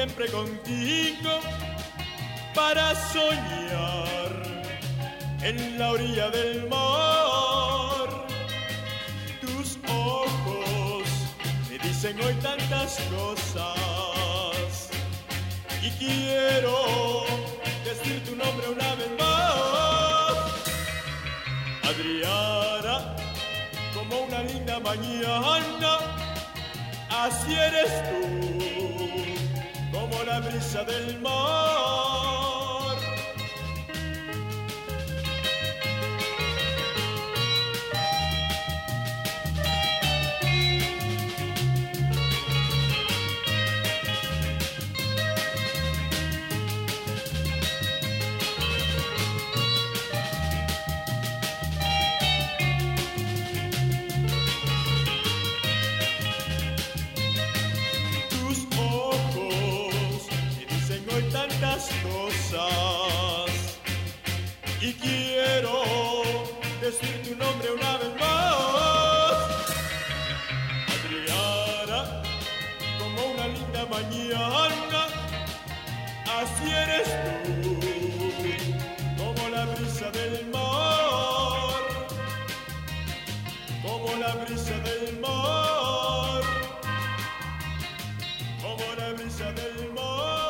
siempre contigo para soñar en la orilla del mar. Tus ojos me dicen hoy tantas cosas y quiero decir tu nombre una vez más. Adriana, como una linda mañana, así eres tú, la brisa del mar.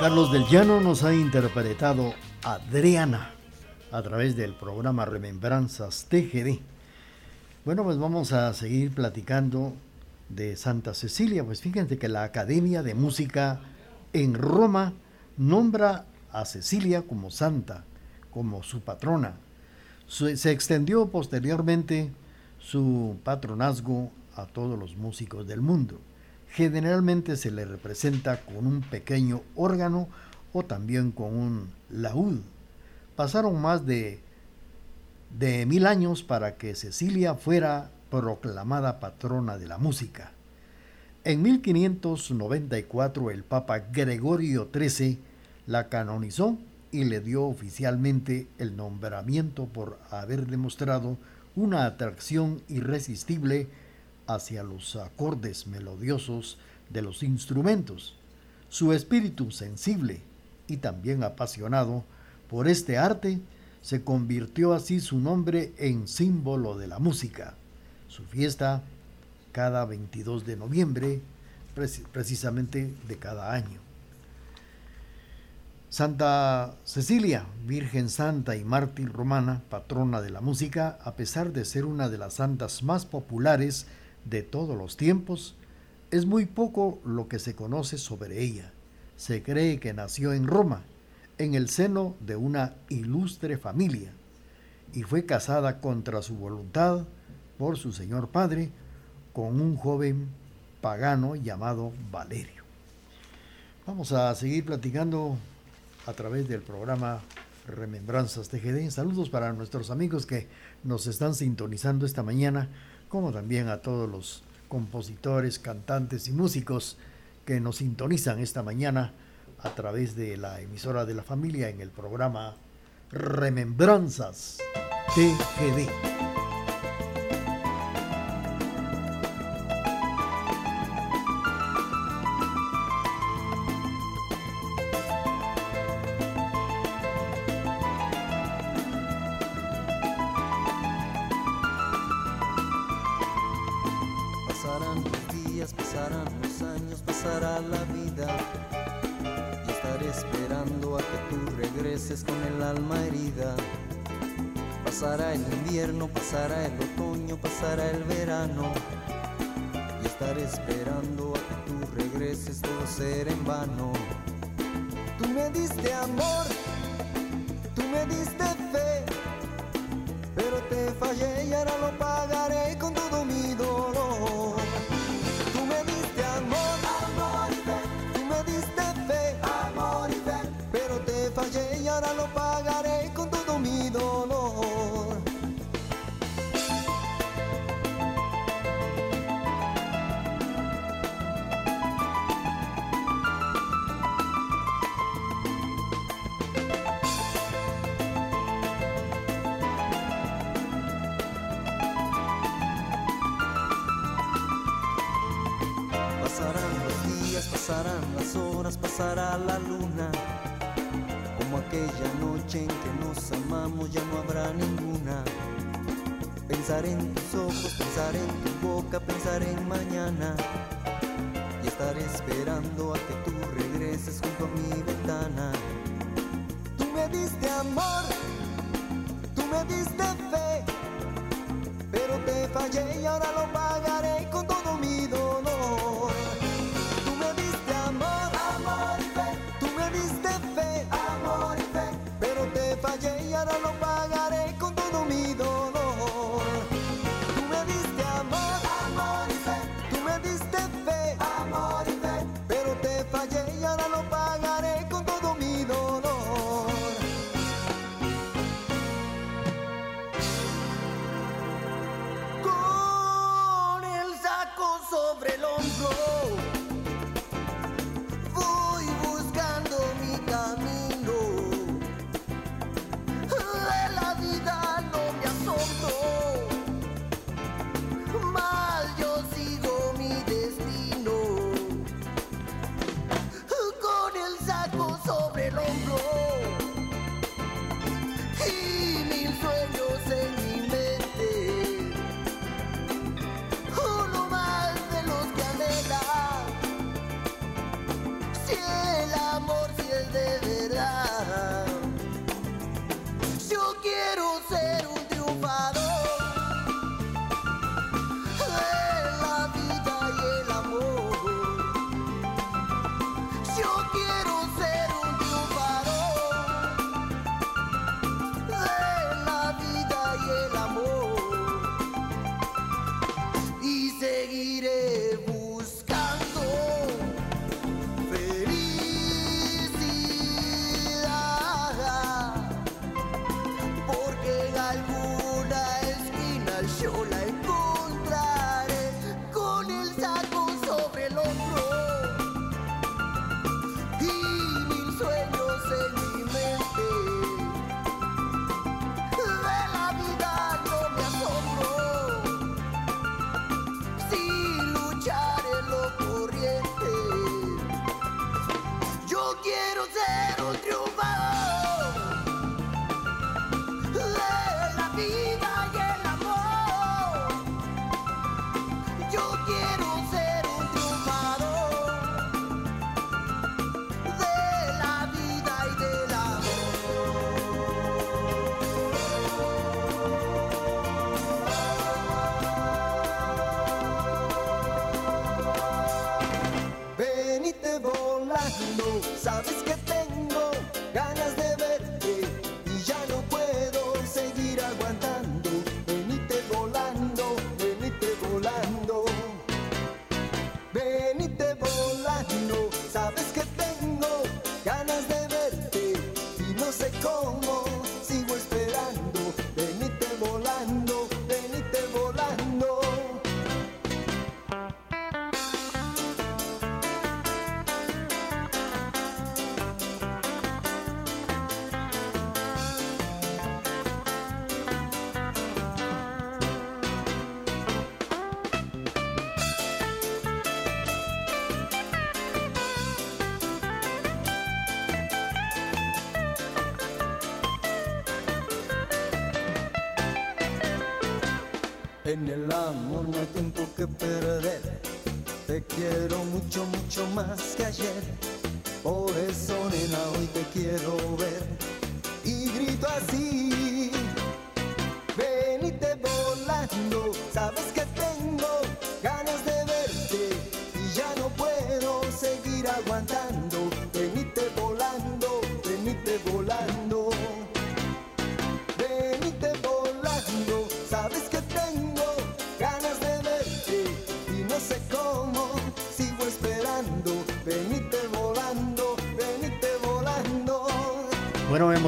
Carlos del Llano nos ha interpretado Adriana a través del programa Remembranzas TGD. Bueno, pues vamos a seguir platicando de Santa Cecilia. Pues fíjense que la Academia de Música en Roma nombra a Cecilia como santa, como su patrona. Se extendió posteriormente su patronazgo a todos los músicos del mundo. Generalmente se le representa con un pequeño órgano o también con un laúd. Pasaron más de, de mil años para que Cecilia fuera proclamada patrona de la música. En 1594 el Papa Gregorio XIII la canonizó y le dio oficialmente el nombramiento por haber demostrado una atracción irresistible hacia los acordes melodiosos de los instrumentos. Su espíritu sensible y también apasionado por este arte, se convirtió así su nombre en símbolo de la música. Su fiesta cada 22 de noviembre, precisamente de cada año. Santa Cecilia, Virgen Santa y mártir romana, patrona de la música, a pesar de ser una de las santas más populares de todos los tiempos, es muy poco lo que se conoce sobre ella. Se cree que nació en Roma en el seno de una ilustre familia y fue casada contra su voluntad por su señor padre con un joven pagano llamado Valerio. Vamos a seguir platicando a través del programa Remembranzas TGD. Saludos para nuestros amigos que nos están sintonizando esta mañana, como también a todos los compositores, cantantes y músicos que nos sintonizan esta mañana a través de la emisora de la familia en el programa Remembranzas TGD. pasará la luna, como aquella noche en que nos amamos ya no habrá ninguna. Pensar en tus ojos, pensar en tu boca, pensar en mañana. Y estar esperando a que tú regreses junto a mi ventana. Tú me diste amor, tú me diste fe, pero te fallé y ahora lo should the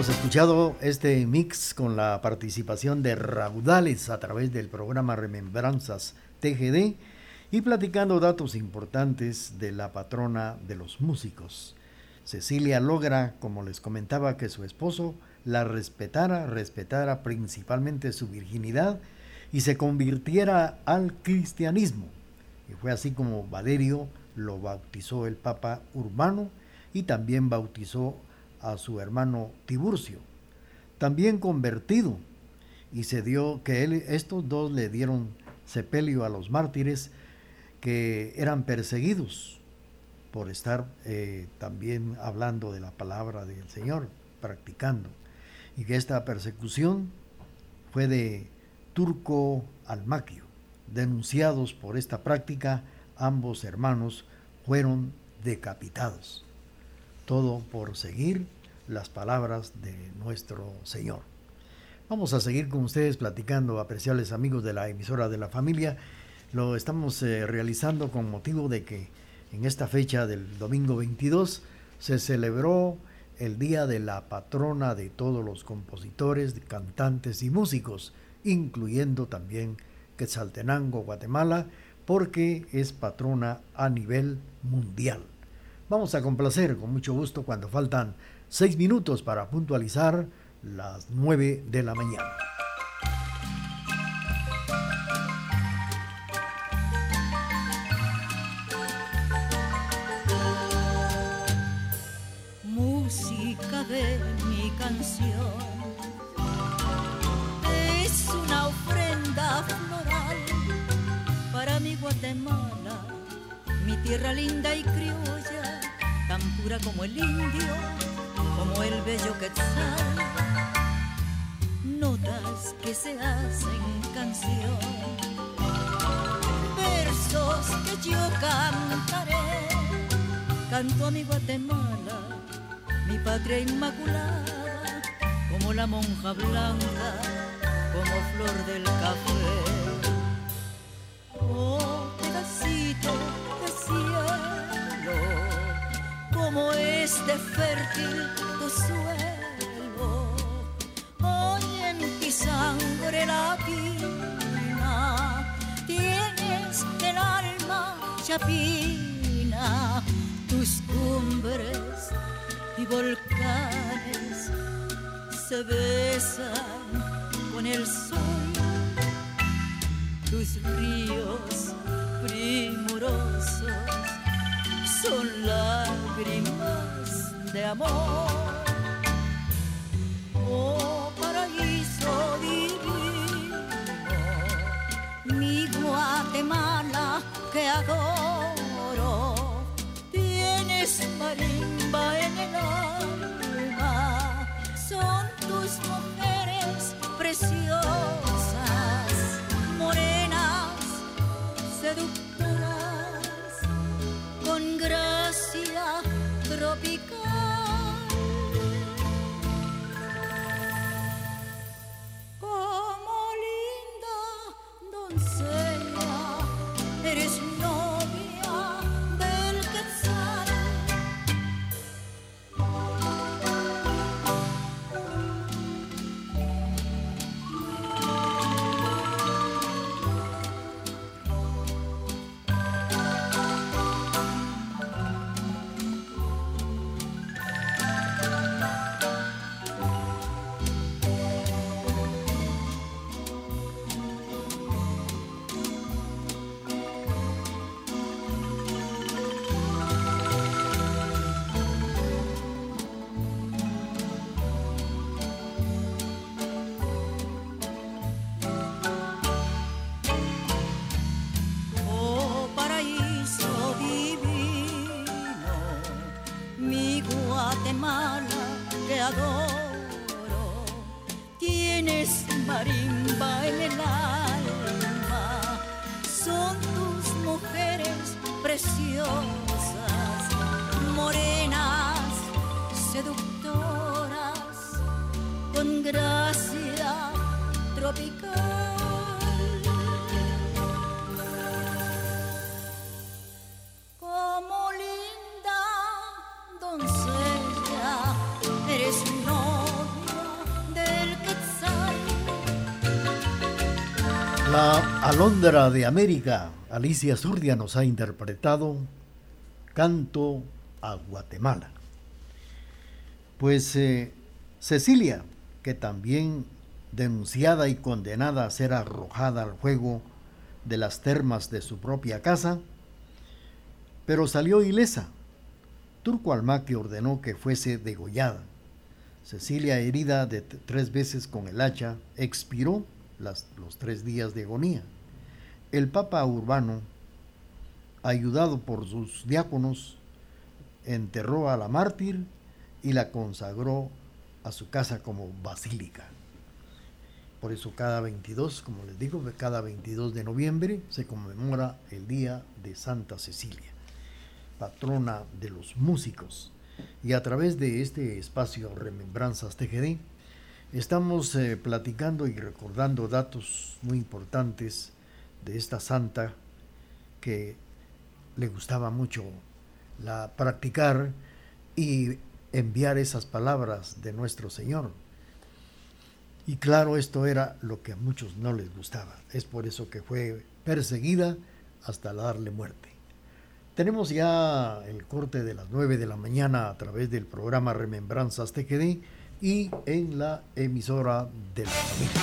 Hemos escuchado este mix con la participación de Raudales a través del programa Remembranzas TGD y platicando datos importantes de la patrona de los músicos. Cecilia logra, como les comentaba, que su esposo la respetara, respetara principalmente su virginidad y se convirtiera al cristianismo. Y fue así como Valerio lo bautizó el Papa Urbano y también bautizó a su hermano Tiburcio, también convertido, y se dio que él, estos dos le dieron sepelio a los mártires que eran perseguidos por estar eh, también hablando de la palabra del Señor, practicando, y que esta persecución fue de Turco Almaquio. Denunciados por esta práctica, ambos hermanos fueron decapitados. Todo por seguir las palabras de nuestro Señor. Vamos a seguir con ustedes platicando, apreciables amigos de la emisora de la familia. Lo estamos eh, realizando con motivo de que en esta fecha del domingo 22 se celebró el Día de la Patrona de todos los compositores, cantantes y músicos, incluyendo también Quetzaltenango, Guatemala, porque es patrona a nivel mundial. Vamos a complacer con mucho gusto cuando faltan seis minutos para puntualizar las nueve de la mañana. Música de mi canción es una ofrenda floral para mi Guatemala, mi tierra linda y criolla, tan pura como el indio como el bello quetzal, notas que se hacen canción, versos que yo cantaré, canto a mi Guatemala, mi patria inmaculada, como la monja blanca, como flor del café. Oh, pedacito de cielo, como este fértil suelo. Hoy en mi sangre latina tienes el alma chapina, tus cumbres y volcanes se besan con el sol. Tus ríos primorosos son lágrimas de amor. Oh paraíso divino, mi Guatemala que adoro, tienes marimba en el alma, Alondra de América, Alicia Zurdia nos ha interpretado Canto a Guatemala. Pues eh, Cecilia, que también denunciada y condenada a ser arrojada al juego de las termas de su propia casa, pero salió ilesa. Turco Almaque ordenó que fuese degollada. Cecilia, herida de tres veces con el hacha, expiró los tres días de agonía. El Papa Urbano, ayudado por sus diáconos, enterró a la mártir y la consagró a su casa como basílica. Por eso cada 22, como les digo, cada 22 de noviembre se conmemora el Día de Santa Cecilia, patrona de los músicos. Y a través de este espacio Remembranzas TGD, estamos eh, platicando y recordando datos muy importantes de esta santa que le gustaba mucho la practicar y enviar esas palabras de nuestro Señor. Y claro, esto era lo que a muchos no les gustaba. Es por eso que fue perseguida hasta darle muerte. Tenemos ya el corte de las 9 de la mañana a través del programa Remembranzas TGD y en la emisora de la familia.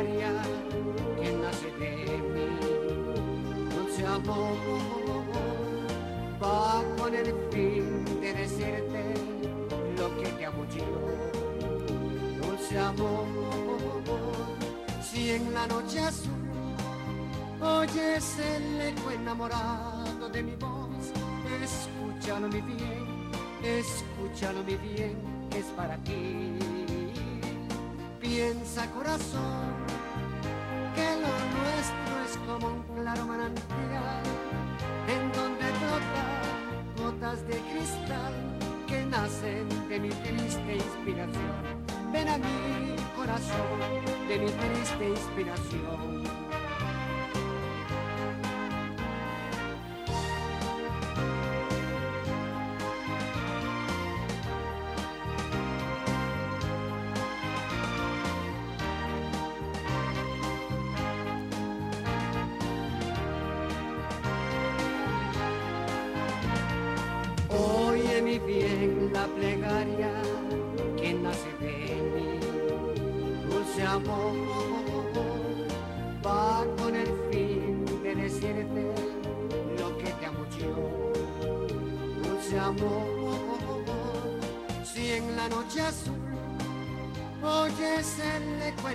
Plegaria que nace de mí. Dulce amor, va con el fin de decirte lo que te yo. Dulce amor, si en la noche azul oyes el eco enamorado de mi voz, escúchalo mi bien, escúchalo mi bien, es para ti. Piensa corazón que lo nuestro es como un claro manantial en donde brotan gotas de cristal que nacen de mi triste inspiración. Ven a mi corazón de mi triste inspiración.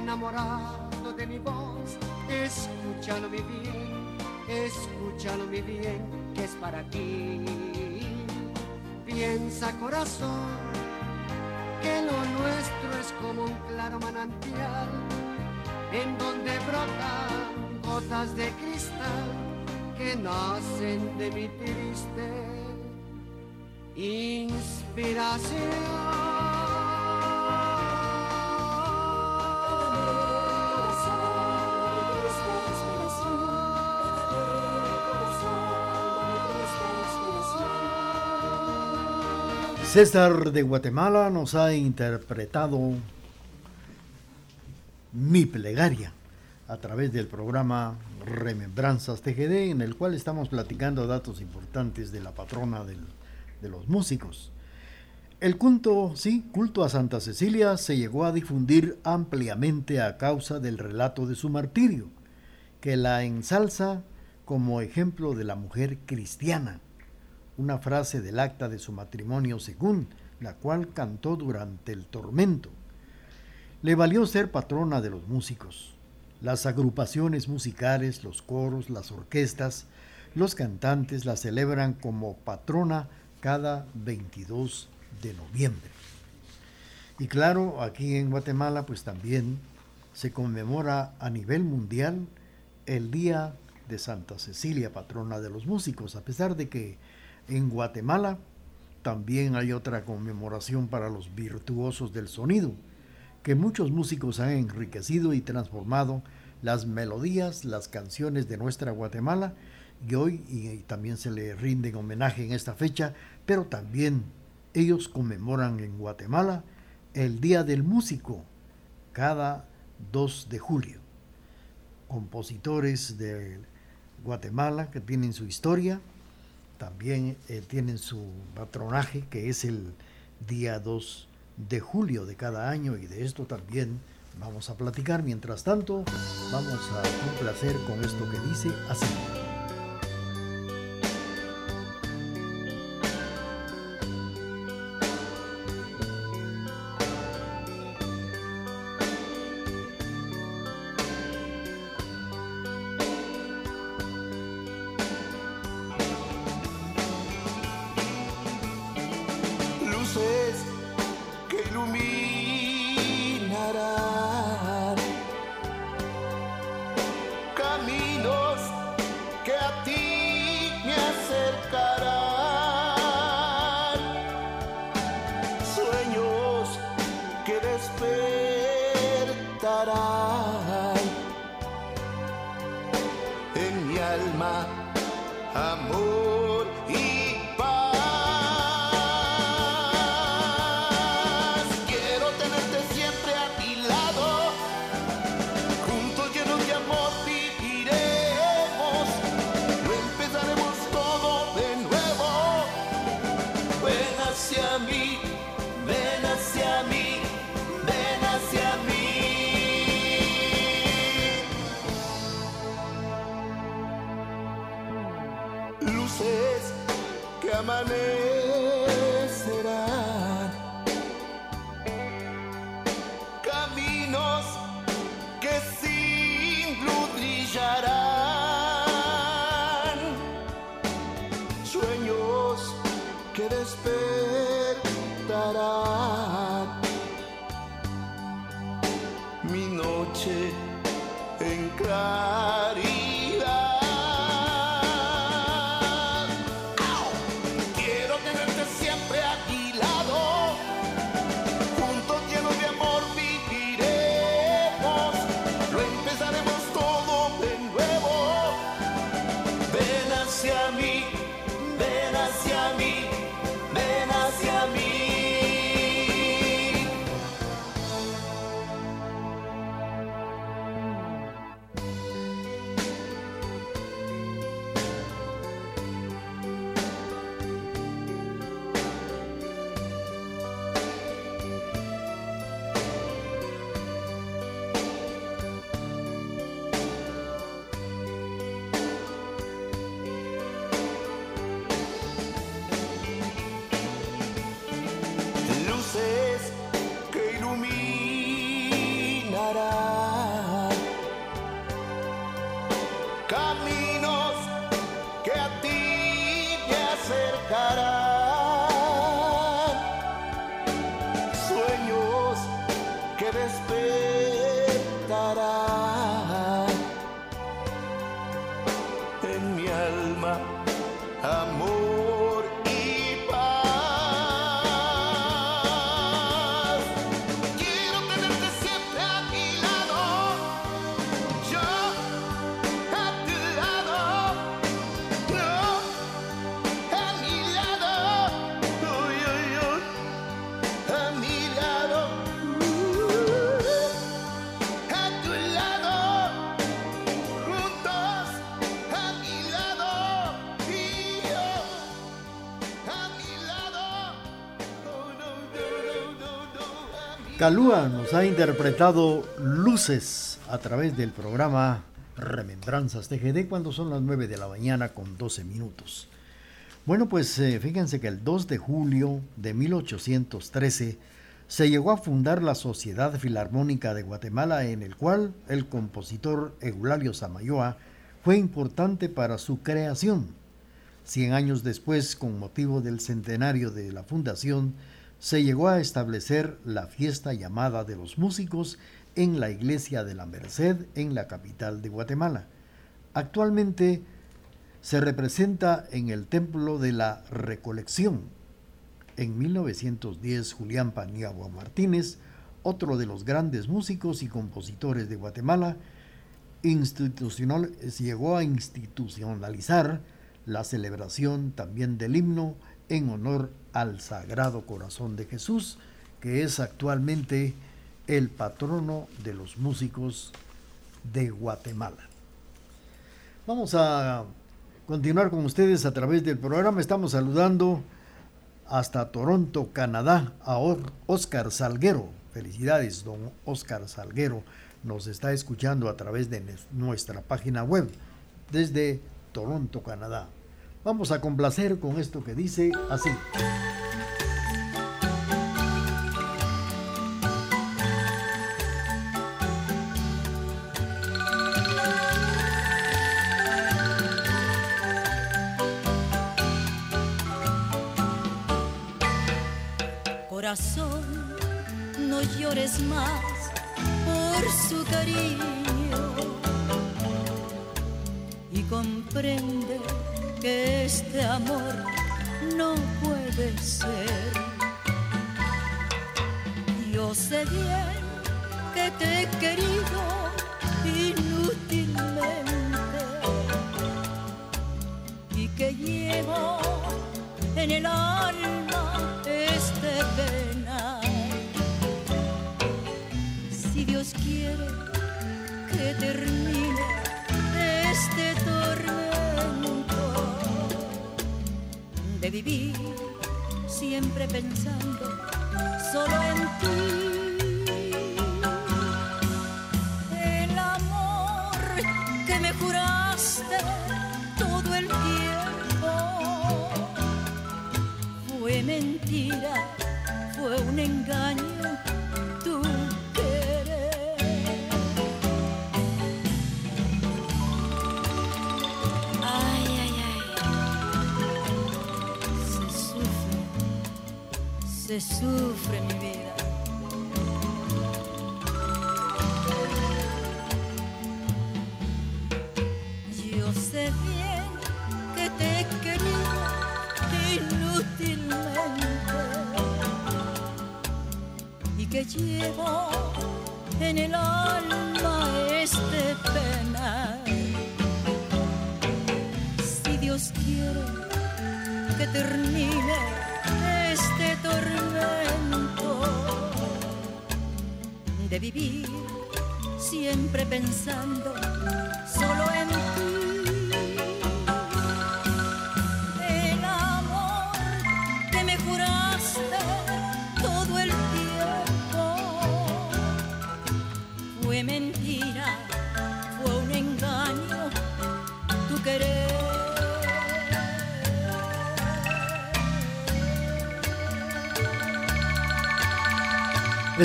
Enamorado de mi voz. Escúchalo mi bien, escúchalo mi bien, que es para ti. Piensa corazón, que lo nuestro es como un claro manantial, en donde brotan gotas de cristal que nacen de mi triste inspiración. César de Guatemala nos ha interpretado Mi plegaria a través del programa Remembranzas TGD, en el cual estamos platicando datos importantes de la patrona de los músicos. El culto, sí, culto a Santa Cecilia se llegó a difundir ampliamente a causa del relato de su martirio, que la ensalza como ejemplo de la mujer cristiana, una frase del acta de su matrimonio según la cual cantó durante el tormento. Le valió ser patrona de los músicos. Las agrupaciones musicales, los coros, las orquestas, los cantantes la celebran como patrona cada 22 de noviembre. Y claro, aquí en Guatemala pues también se conmemora a nivel mundial el Día de Santa Cecilia, patrona de los músicos, a pesar de que en Guatemala también hay otra conmemoración para los virtuosos del sonido, que muchos músicos han enriquecido y transformado las melodías, las canciones de nuestra Guatemala, y hoy y también se le rinden homenaje en esta fecha, pero también ellos conmemoran en Guatemala el Día del Músico cada 2 de julio. Compositores de Guatemala que tienen su historia, también eh, tienen su patronaje que es el día 2 de julio de cada año y de esto también vamos a platicar. Mientras tanto, vamos a complacer con esto que dice así. da da Calúa nos ha interpretado Luces a través del programa Remembranzas TGD cuando son las 9 de la mañana con 12 minutos. Bueno, pues eh, fíjense que el 2 de julio de 1813 se llegó a fundar la Sociedad Filarmónica de Guatemala en el cual el compositor Eulalio Samayoa fue importante para su creación. Cien años después, con motivo del centenario de la fundación, se llegó a establecer la fiesta llamada de los músicos en la iglesia de la Merced en la capital de Guatemala. Actualmente se representa en el Templo de la Recolección. En 1910, Julián Paniagua Martínez, otro de los grandes músicos y compositores de Guatemala, institucional, llegó a institucionalizar la celebración también del himno en honor al Sagrado Corazón de Jesús, que es actualmente el patrono de los músicos de Guatemala. Vamos a continuar con ustedes a través del programa. Estamos saludando hasta Toronto, Canadá, a Oscar Salguero. Felicidades, don Oscar Salguero. Nos está escuchando a través de nuestra página web desde Toronto, Canadá. Vamos a complacer con esto que dice así. no llores más por su cariño y comprende que este amor no puede ser. Yo sé bien que te he querido inútilmente y que llevo en el alma vivir siempre pensando solo en ti. Se sufre mi vida. Yo sé bien que te he querido inútilmente y que llevo en el alma este pena. Si Dios quiere que termine tormento de vivir siempre pensando solo en ti.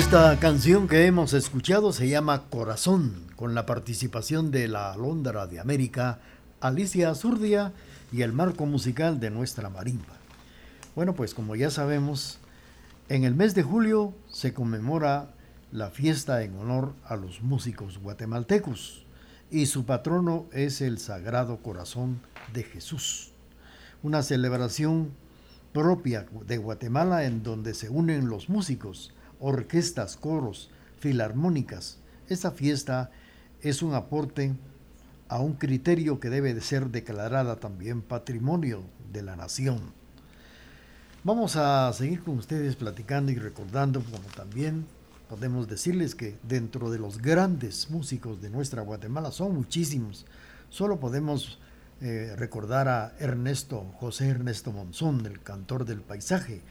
Esta canción que hemos escuchado se llama Corazón, con la participación de la Alondra de América, Alicia Zurdia y el marco musical de nuestra marimba. Bueno, pues como ya sabemos, en el mes de julio se conmemora la fiesta en honor a los músicos guatemaltecos y su patrono es el Sagrado Corazón de Jesús. Una celebración propia de Guatemala en donde se unen los músicos, orquestas, coros, filarmónicas. Esta fiesta es un aporte a un criterio que debe de ser declarada también patrimonio de la nación. Vamos a seguir con ustedes platicando y recordando, como también podemos decirles que dentro de los grandes músicos de nuestra Guatemala son muchísimos. Solo podemos eh, recordar a Ernesto, José Ernesto Monzón, el cantor del paisaje,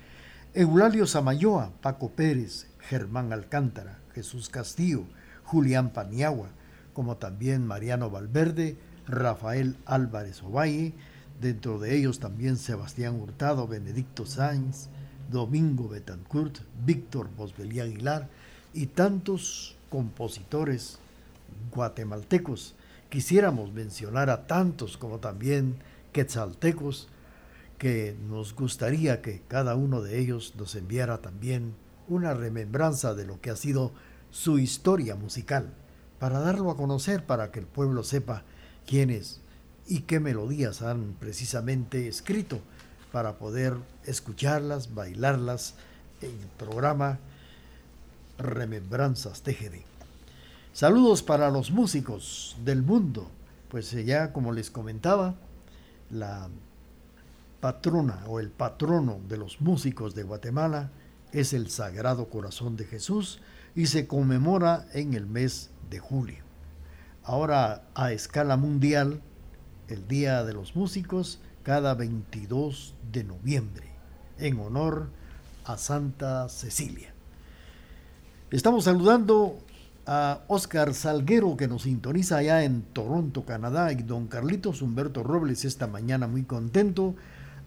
Eulalio Samayoa, Paco Pérez, Germán Alcántara, Jesús Castillo, Julián Paniagua, como también Mariano Valverde, Rafael Álvarez Ovalle, dentro de ellos también Sebastián Hurtado, Benedicto Sáenz, Domingo Betancourt, Víctor Bosbelí Aguilar y tantos compositores guatemaltecos. Quisiéramos mencionar a tantos como también quetzaltecos que nos gustaría que cada uno de ellos nos enviara también una remembranza de lo que ha sido su historia musical, para darlo a conocer, para que el pueblo sepa quiénes y qué melodías han precisamente escrito, para poder escucharlas, bailarlas en el programa Remembranzas TGD. Saludos para los músicos del mundo, pues ya como les comentaba, la patrona o el patrono de los músicos de Guatemala es el Sagrado Corazón de Jesús y se conmemora en el mes de julio. Ahora a escala mundial, el Día de los Músicos cada 22 de noviembre, en honor a Santa Cecilia. Estamos saludando a Oscar Salguero que nos sintoniza allá en Toronto, Canadá, y don Carlitos Humberto Robles esta mañana muy contento,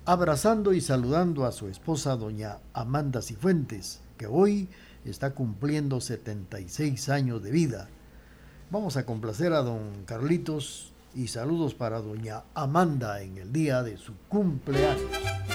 abrazando y saludando a su esposa doña Amanda Cifuentes, que hoy está cumpliendo 76 años de vida. Vamos a complacer a don Carlitos y saludos para doña Amanda en el día de su cumpleaños.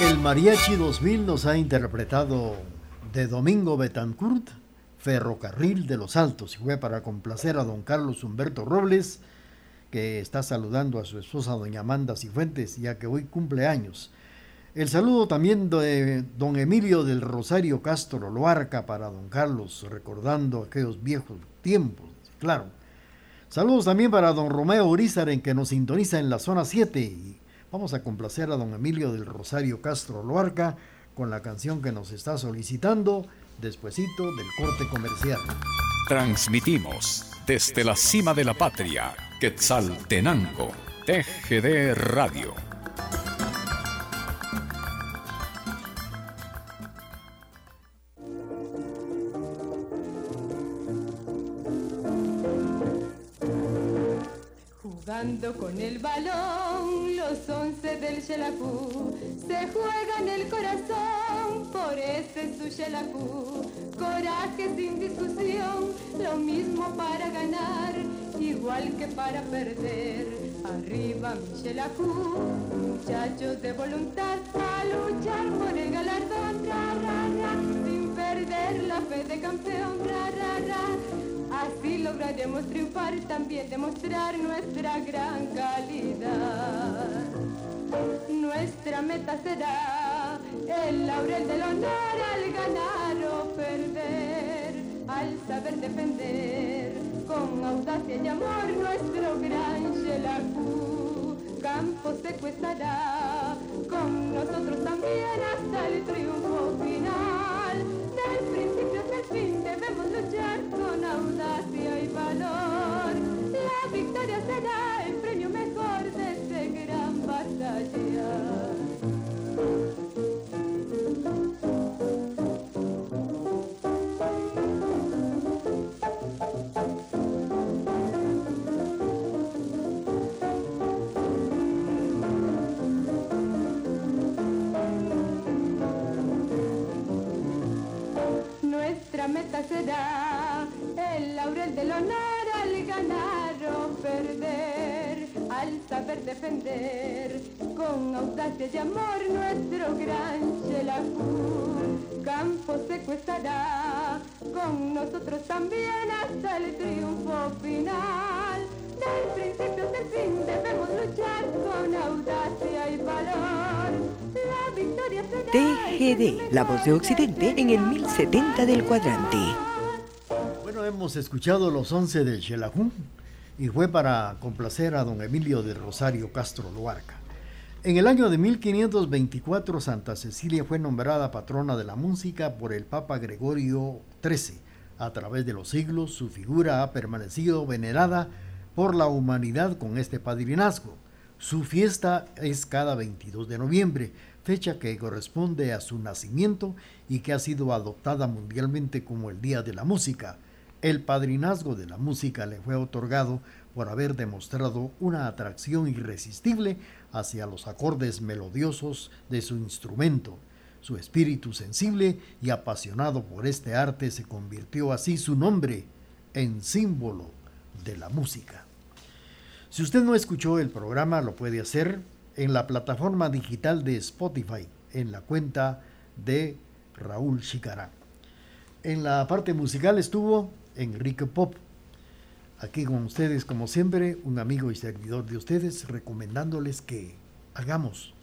El Mariachi 2000 nos ha interpretado de Domingo Betancourt, Ferrocarril de los Altos, y fue para complacer a don Carlos Humberto Robles, que está saludando a su esposa doña Amanda Cifuentes, ya que hoy cumple años. El saludo también de don Emilio del Rosario Castro Loarca para don Carlos, recordando aquellos viejos tiempos, claro. Saludos también para don Romeo Urizar, en que nos sintoniza en la zona 7. Y vamos a complacer a don Emilio del Rosario Castro Loarca con la canción que nos está solicitando despuesito del corte comercial. Transmitimos desde la cima de la patria, Quetzaltenango, TGD Radio con el balón, los once del Xelajú se juegan el corazón, por ese su Xelajú. Coraje sin discusión, lo mismo para ganar, igual que para perder. Arriba mi Xelajú, muchachos de voluntad, a luchar por el galardón, sin perder la fe de campeón, Así lograremos triunfar, también demostrar nuestra gran calidad. Nuestra meta será el laurel del honor al ganar o perder, al saber defender con audacia y amor nuestro gran Xelajú. Campo secuestrará con nosotros también hasta el triunfo final. Del principio hasta el fin debemos luchar con audacia y valor. La victoria será y amor nuestro gran Xelajú. Campo secuestrará con nosotros también hasta el triunfo final. Del principio hasta el fin debemos luchar con audacia y valor TGD, la voz de Occidente en el 1070 del cuadrante. Bueno, hemos escuchado los 11 del Xelajú y fue para complacer a don Emilio de Rosario Castro Loarca. En el año de 1524, Santa Cecilia fue nombrada patrona de la música por el Papa Gregorio XIII. A través de los siglos, su figura ha permanecido venerada por la humanidad con este padrinazgo. Su fiesta es cada 22 de noviembre, fecha que corresponde a su nacimiento y que ha sido adoptada mundialmente como el Día de la Música. El padrinazgo de la música le fue otorgado por haber demostrado una atracción irresistible hacia los acordes melodiosos de su instrumento. Su espíritu sensible y apasionado por este arte se convirtió así su nombre en símbolo de la música. Si usted no escuchó el programa, lo puede hacer en la plataforma digital de Spotify, en la cuenta de Raúl Chicará. En la parte musical estuvo Enrique Pop. Aquí con ustedes, como siempre, un amigo y servidor de ustedes, recomendándoles que hagamos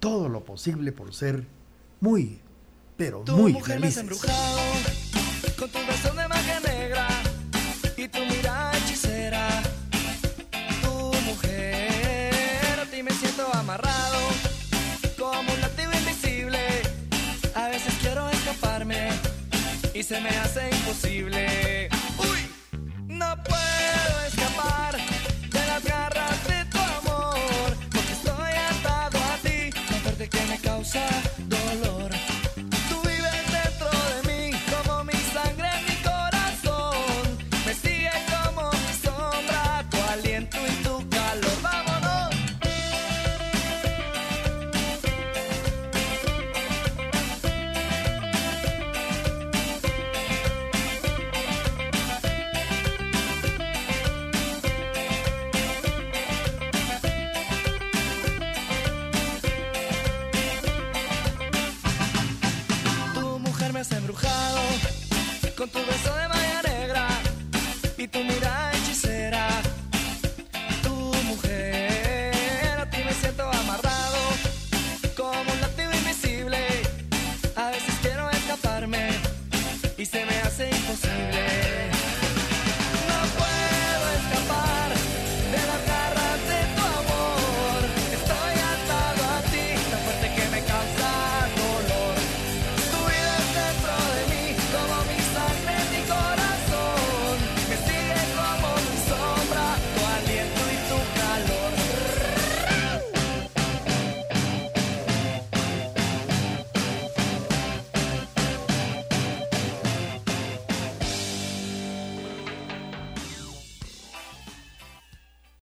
todo lo posible por ser muy, pero muy felices. con tu de y se me hace imposible.